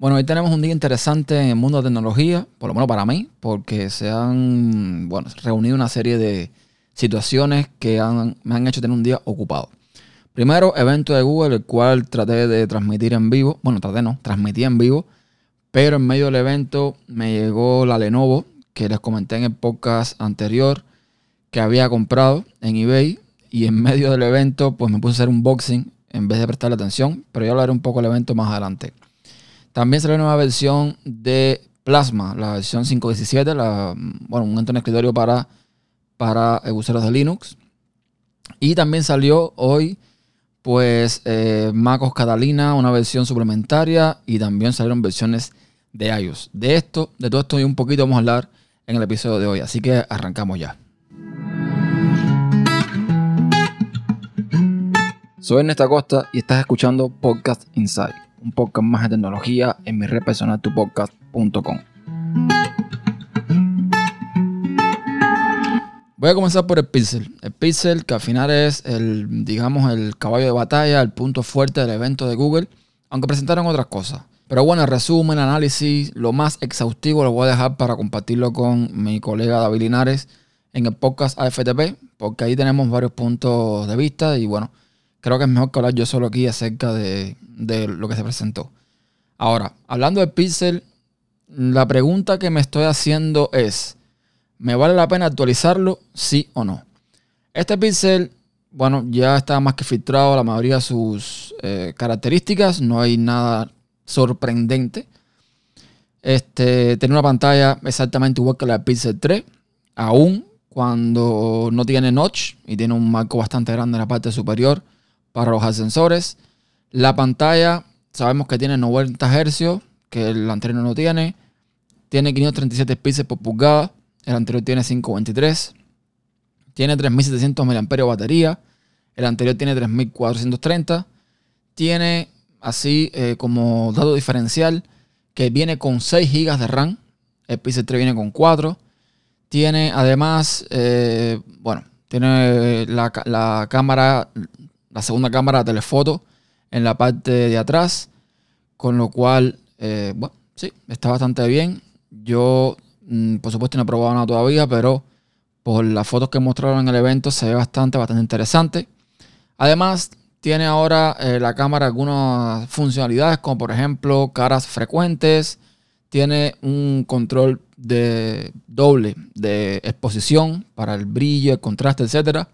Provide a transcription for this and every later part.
Bueno, hoy tenemos un día interesante en el mundo de tecnología, por lo menos para mí, porque se han bueno, reunido una serie de situaciones que me han hecho tener un día ocupado. Primero, evento de Google, el cual traté de transmitir en vivo. Bueno, traté no, transmití en vivo. Pero en medio del evento me llegó la Lenovo, que les comenté en el podcast anterior, que había comprado en eBay. Y en medio del evento, pues me puse a hacer un unboxing en vez de prestarle atención. Pero yo hablaré un poco del evento más adelante. También salió una nueva versión de Plasma, la versión 5.17, la, bueno, un entorno escritorio para, para usuarios de Linux. Y también salió hoy pues eh, MacOS Catalina, una versión suplementaria y también salieron versiones de iOS. De esto, de todo esto y un poquito vamos a hablar en el episodio de hoy, así que arrancamos ya. Soy Ernesto Costa y estás escuchando Podcast Inside, un podcast más de tecnología en mi red personal tupodcast.com. Voy a comenzar por el Pixel. El Pixel, que al final es el, digamos, el caballo de batalla, el punto fuerte del evento de Google, aunque presentaron otras cosas. Pero bueno, el resumen, análisis, lo más exhaustivo lo voy a dejar para compartirlo con mi colega David Linares en el podcast AFTP, porque ahí tenemos varios puntos de vista y bueno, creo que es mejor que hablar yo solo aquí acerca de, lo que se presentó. Ahora, hablando del Pixel, la pregunta que me estoy haciendo es, ¿Me vale la pena actualizarlo? Sí o no. Este Pixel, bueno, ya está más que filtrado la mayoría de sus eh, características. No hay nada sorprendente. Este, tiene una pantalla exactamente igual que la Pixel 3. Aún cuando no tiene notch y tiene un marco bastante grande en la parte superior para los ascensores. La pantalla sabemos que tiene 90 Hz, que el anterior no tiene. Tiene 537 píxeles por pulgada. El anterior tiene 523. Tiene 3700 mAh de batería. El anterior tiene 3430. Tiene así eh, como dato diferencial que viene con 6 GB de RAM. El Pixel 3 viene con 4. Tiene además, eh, bueno, tiene la, cámara, la segunda cámara telefoto en la parte de atrás. Con lo cual, eh, sí, está bastante bien. Yo Mm, por supuesto no he probado nada todavía, pero por las fotos que mostraron en el evento se ve bastante, bastante interesante. Además, tiene ahora eh, la cámara algunas funcionalidades, como por ejemplo caras frecuentes. Tiene un control de doble de exposición para el brillo, el contraste, etc.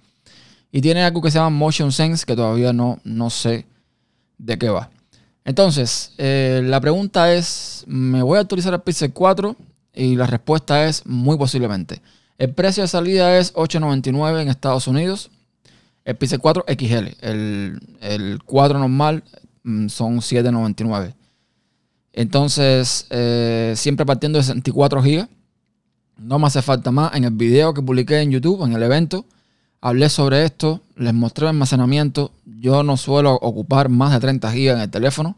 Y tiene algo que se llama Motion Sense, que todavía no, no sé de qué va. Entonces, eh, la pregunta es, ¿me voy a actualizar el Pixel 4? Y la respuesta es muy posiblemente. El precio de salida es 8.99 en Estados Unidos. El Pixel 4 XL. El, 4 normal mm, son 7.99. Entonces, eh, siempre partiendo de 64 GB. No me hace falta más. En el video que publiqué en YouTube, en el evento, hablé sobre esto. Les mostré el almacenamiento. Yo no suelo ocupar más de 30 GB en el teléfono.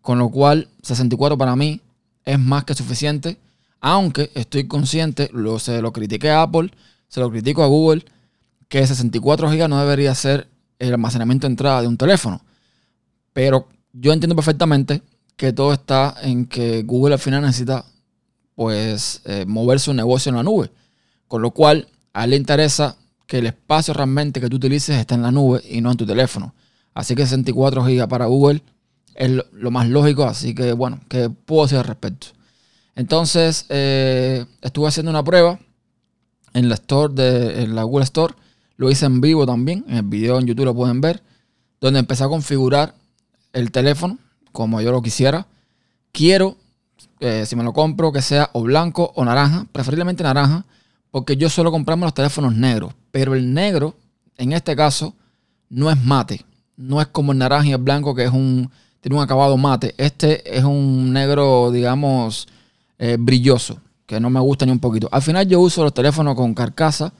Con lo cual, 64 para mí es más que suficiente. Aunque estoy consciente, lo, se lo critiqué a Apple, se lo critico a Google, que 64 GB no debería ser el almacenamiento de entrada de un teléfono. Pero yo entiendo perfectamente que todo está en que Google al final necesita pues eh, mover su negocio en la nube. Con lo cual, a él le interesa que el espacio realmente que tú utilices esté en la nube y no en tu teléfono. Así que 64 GB para Google es lo, más lógico. Así que bueno, ¿qué puedo decir al respecto? Entonces, eh, estuve haciendo una prueba en la Store de en la Google Store. Lo hice en vivo también. En el video en YouTube lo pueden ver. Donde empecé a configurar el teléfono como yo lo quisiera. Quiero, eh, si me lo compro, que sea o blanco o naranja. Preferiblemente naranja. Porque yo suelo comprarme los teléfonos negros. Pero el negro, en este caso, no es mate. No es como el naranja y el blanco, que es un, tiene un acabado mate. Este es un negro, digamos, eh, brilloso, que no me gusta ni un poquito. Al final yo uso los teléfonos con carcasa,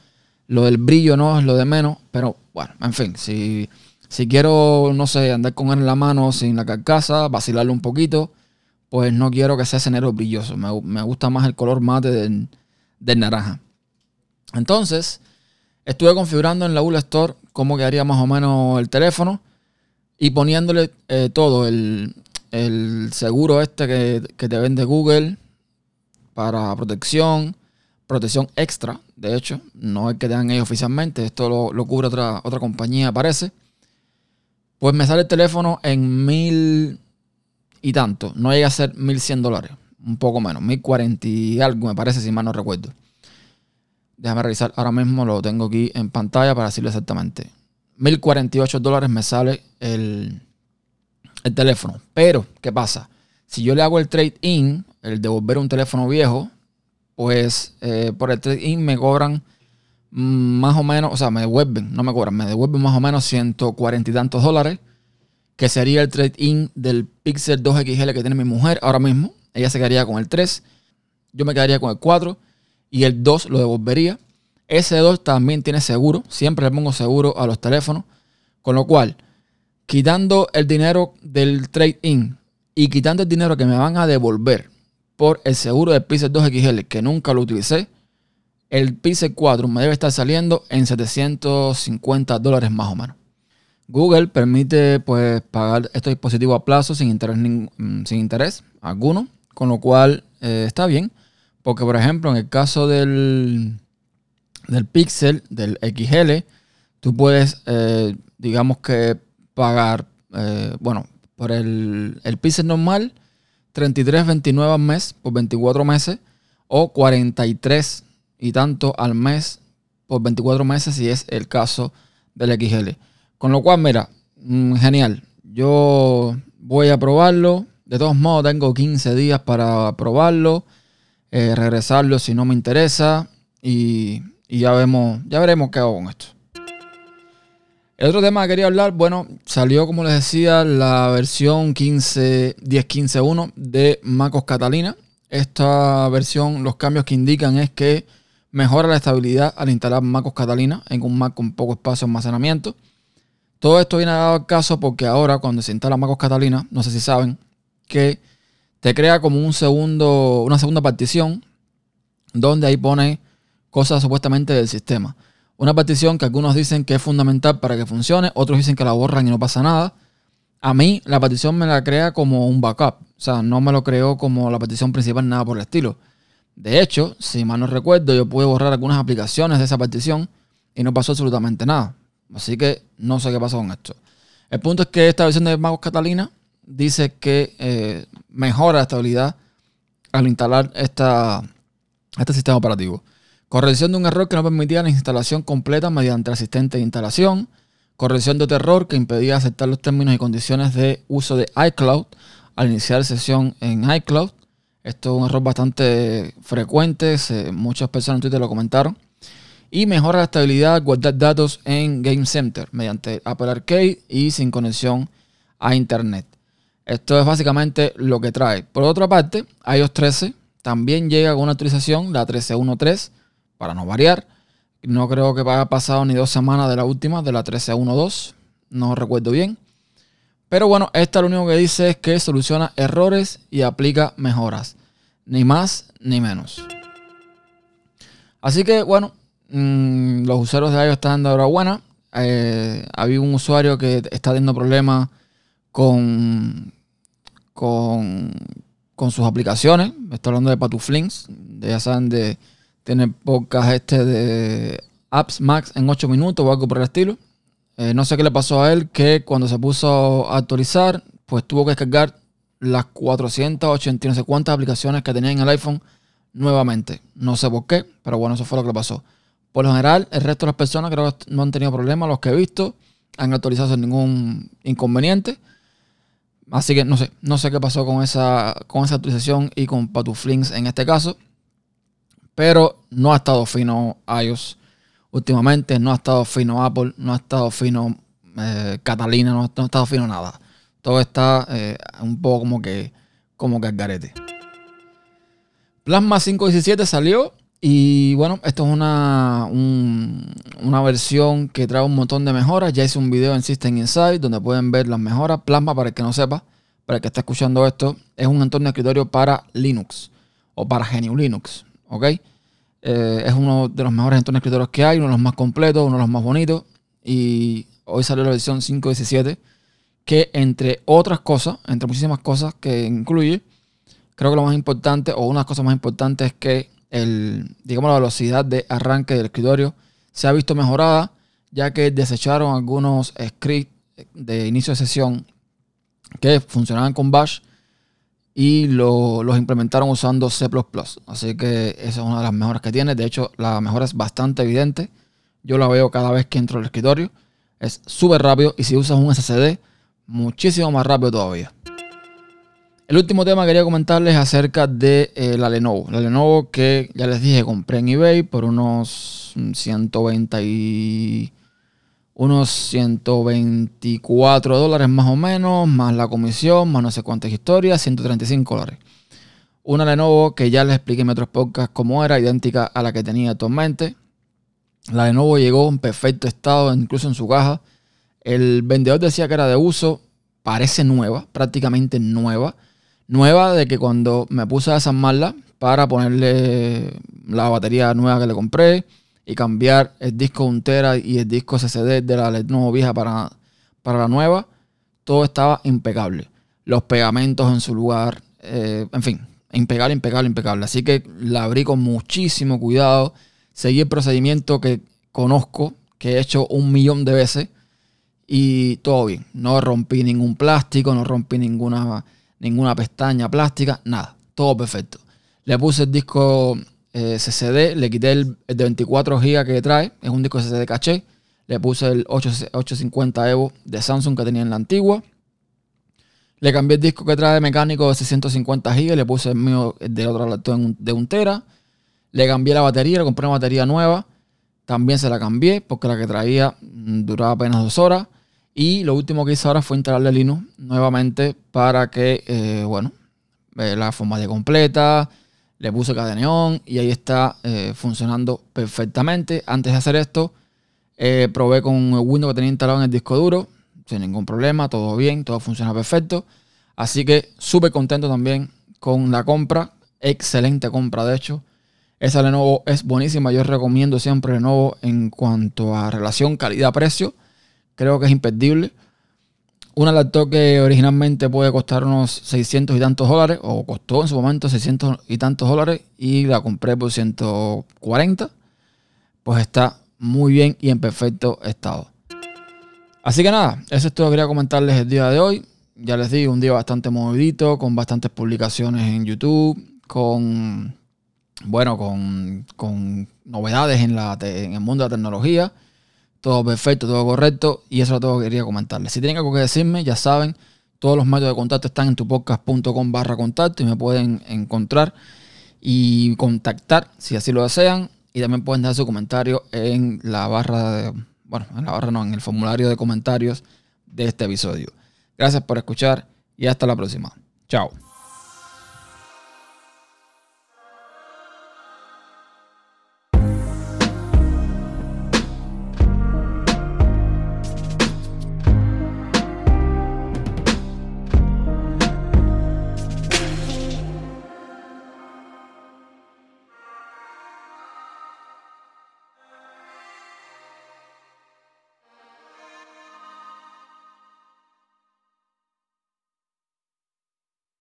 lo del brillo no es lo de menos, pero bueno, en fin, si, si quiero, no sé, andar con él en la mano sin la carcasa, vacilarlo un poquito, pues no quiero que sea ese negro brilloso, me, gusta más el color mate del, naranja. Entonces, estuve configurando en la Google Store cómo quedaría más o menos el teléfono y poniéndole eh, todo, el, seguro este que, que te vende Google para protección, protección extra, de hecho, no es que te dan ellos oficialmente, esto lo, cubre otra, otra compañía, parece. Pues me sale el teléfono en mil y tanto, no llega a ser mil cien dólares, un poco menos, mil cuarenta y algo, me parece, si mal no recuerdo. Déjame revisar, ahora mismo lo tengo aquí en pantalla para decirlo exactamente. 1048 dólares me sale el, el teléfono. Pero, ¿qué pasa? Si yo le hago el trade-in, el devolver un teléfono viejo, pues eh, por el trade-in me cobran más o menos, o sea, me devuelven, no me cobran, me devuelven más o menos 140 y tantos dólares, que sería el trade-in del Pixel 2 XL que tiene mi mujer ahora mismo. Ella se quedaría con el 3, yo me quedaría con el 4 y el 2 lo devolvería. Ese 2 también tiene seguro, siempre le pongo seguro a los teléfonos, con lo cual, quitando el dinero del trade-in y quitando el dinero que me van a devolver por el seguro del Pixel 2 XL, que nunca lo utilicé, el Pixel 4 me debe estar saliendo en 750 dólares más o menos. Google permite pues pagar estos dispositivos a plazo sin interés, mm, sin interés alguno, con lo cual eh, está bien, porque por ejemplo en el caso del, del Pixel, del XL, tú puedes, eh, digamos que pagar, eh, bueno, por el, el Pixel normal, 33.29 al mes por 24 meses o 43 y tanto al mes por 24 meses si es el caso del XL. Con lo cual, mira, mm, genial. Yo voy a probarlo. De todos modos, tengo 15 días para probarlo, eh, regresarlo si no me interesa y, ya vemos, ya veremos qué hago con esto. El otro tema que quería hablar, bueno, salió como les decía la versión 15, 10.15.1 de MacOS Catalina. Esta versión, los cambios que indican es que mejora la estabilidad al instalar MacOS Catalina en un Mac con poco espacio de almacenamiento. Todo esto viene dado al caso porque ahora cuando se instala MacOS Catalina, no sé si saben, que te crea como un segundo, una segunda partición donde ahí pone cosas supuestamente del sistema. Una partición que algunos dicen que es fundamental para que funcione, otros dicen que la borran y no pasa nada. A mí la partición me la crea como un backup, o sea, no me lo creó como la partición principal, nada por el estilo. De hecho, si mal no recuerdo, yo pude borrar algunas aplicaciones de esa partición y no pasó absolutamente nada. Así que no sé qué pasó con esto. El punto es que esta versión de Magos Catalina dice que eh, mejora la estabilidad al instalar esta, este sistema operativo. Corrección de un error que no permitía la instalación completa mediante asistente de instalación. Corrección de error que impedía aceptar los términos y condiciones de uso de iCloud al iniciar sesión en iCloud. Esto es un error bastante frecuente, muchas personas en Twitter lo comentaron. Y mejora la estabilidad guardar datos en Game Center mediante Apple Arcade y sin conexión a Internet. Esto es básicamente lo que trae. Por otra parte, iOS 13 también llega con una actualización, la 13.1.3 para no variar. No creo que haya pasado ni dos semanas de la última, de la 13.1.2. No recuerdo bien. Pero bueno, esta lo único que dice es que soluciona errores y aplica mejoras. Ni más ni menos. Así que bueno, mm, los usuarios de iOS están dando enhorabuena. Eh, había un usuario que está teniendo problemas con, con, con sus aplicaciones. Estoy hablando de Patuflings. Ya saben de tiene podcast este de Apps Max en 8 minutos o algo por el estilo. Eh, no sé qué le pasó a él, que cuando se puso a actualizar, pues tuvo que descargar las 480 no sé cuántas aplicaciones que tenía en el iPhone nuevamente. No sé por qué, pero bueno, eso fue lo que le pasó. Por lo general, el resto de las personas creo que no han tenido problemas, los que he visto, han actualizado sin ningún inconveniente. Así que no sé, no sé qué pasó con esa, con esa actualización y con Patuflings en este caso. Pero no ha estado fino iOS últimamente, no ha estado fino Apple, no ha estado fino eh, Catalina, no, ha estado fino nada. Todo está eh, un poco como que, como que al garete. Plasma 517 salió y bueno, esto es una, una versión que trae un montón de mejoras. Ya hice un video en System Insight donde pueden ver las mejoras. Plasma, para el que no sepa, para el que está escuchando esto, es un entorno de escritorio para Linux o para GNU Linux. ¿ok? Eh, es uno de los mejores entornos escritorios que hay, uno de los más completos, uno de los más bonitos. Y hoy salió la versión 5.17, que entre otras cosas, entre muchísimas cosas que incluye, creo que lo más importante o una de las cosas más importantes es que el, digamos, la velocidad de arranque del escritorio se ha visto mejorada, ya que desecharon algunos scripts de inicio de sesión que funcionaban con Bash y los implementaron usando C++. Así que esa es una de las mejoras que tiene. De hecho, la mejora es bastante evidente. Yo la veo cada vez que entro al escritorio. Es súper rápido y si usas un SSD, muchísimo más rápido todavía. El último tema que quería comentarles acerca de eh, la Lenovo. La Lenovo que ya les dije compré en eBay por unos 120 unos 124 dólares más o menos, más la comisión, más no sé cuántas historias, 135 dólares. Una Lenovo que ya les expliqué en otros podcasts cómo era, idéntica a la que tenía actualmente. La Lenovo llegó en perfecto estado, incluso en su caja. El vendedor decía que era de uso, parece nueva, prácticamente nueva nueva de que cuando me puse a desarmarla para ponerle la batería nueva que le compré y cambiar el disco 1 tera y el disco SSD de la Lenovo vieja para, para la nueva, todo estaba impecable. Los pegamentos en su lugar, eh, en fin, impecable, impecable, impecable. Así que la abrí con muchísimo cuidado. Seguí el procedimiento que conozco, que he hecho un millón de veces y todo bien. No rompí ningún plástico, no rompí ninguna ninguna pestaña plástica, nada, todo perfecto. Le puse el disco eh, CCD, le quité el, de 24 GB que trae, es un disco CCD caché. Le puse el 850 Evo de Samsung que tenía en la antigua. Le cambié el disco que trae mecánico de 650 GB, le puse el mío de otro lado de un tera. Le cambié la batería, le compré una batería nueva. También se la cambié porque la que traía mm, duraba apenas dos horas. Y lo último que hice ahora fue instalarle Linux nuevamente para que, eh, bueno, la forma de completa, le puse cadeneón y ahí está eh, funcionando perfectamente. Antes de hacer esto, eh, probé con el Windows que tenía instalado en el disco duro, sin ningún problema, todo bien, todo funciona perfecto. Así que súper contento también con la compra, excelente compra de hecho. Esa Lenovo es buenísima, yo recomiendo siempre Lenovo en cuanto a relación calidad-precio creo que es imperdible. Una laptop que originalmente puede costar unos 600 y tantos dólares, o costó en su momento 600 y tantos dólares, y la compré por 140, pues está muy bien y en perfecto estado. Así que nada, eso es todo que quería comentarles el día de hoy. Ya les digo, un día bastante movidito, con bastantes publicaciones en YouTube, con, bueno, con, con novedades en, la, en el mundo de la tecnología todo perfecto, todo correcto y eso es todo que quería comentarles. Si tienen algo que decirme, ya saben, todos los métodos de contacto están en tupodcast.com barra contacto y me pueden encontrar y contactar si así lo desean y también pueden dejar su comentario en la barra de, bueno, en la barra no, en el formulario de comentarios de este episodio. Gracias por escuchar y hasta la próxima. Chao.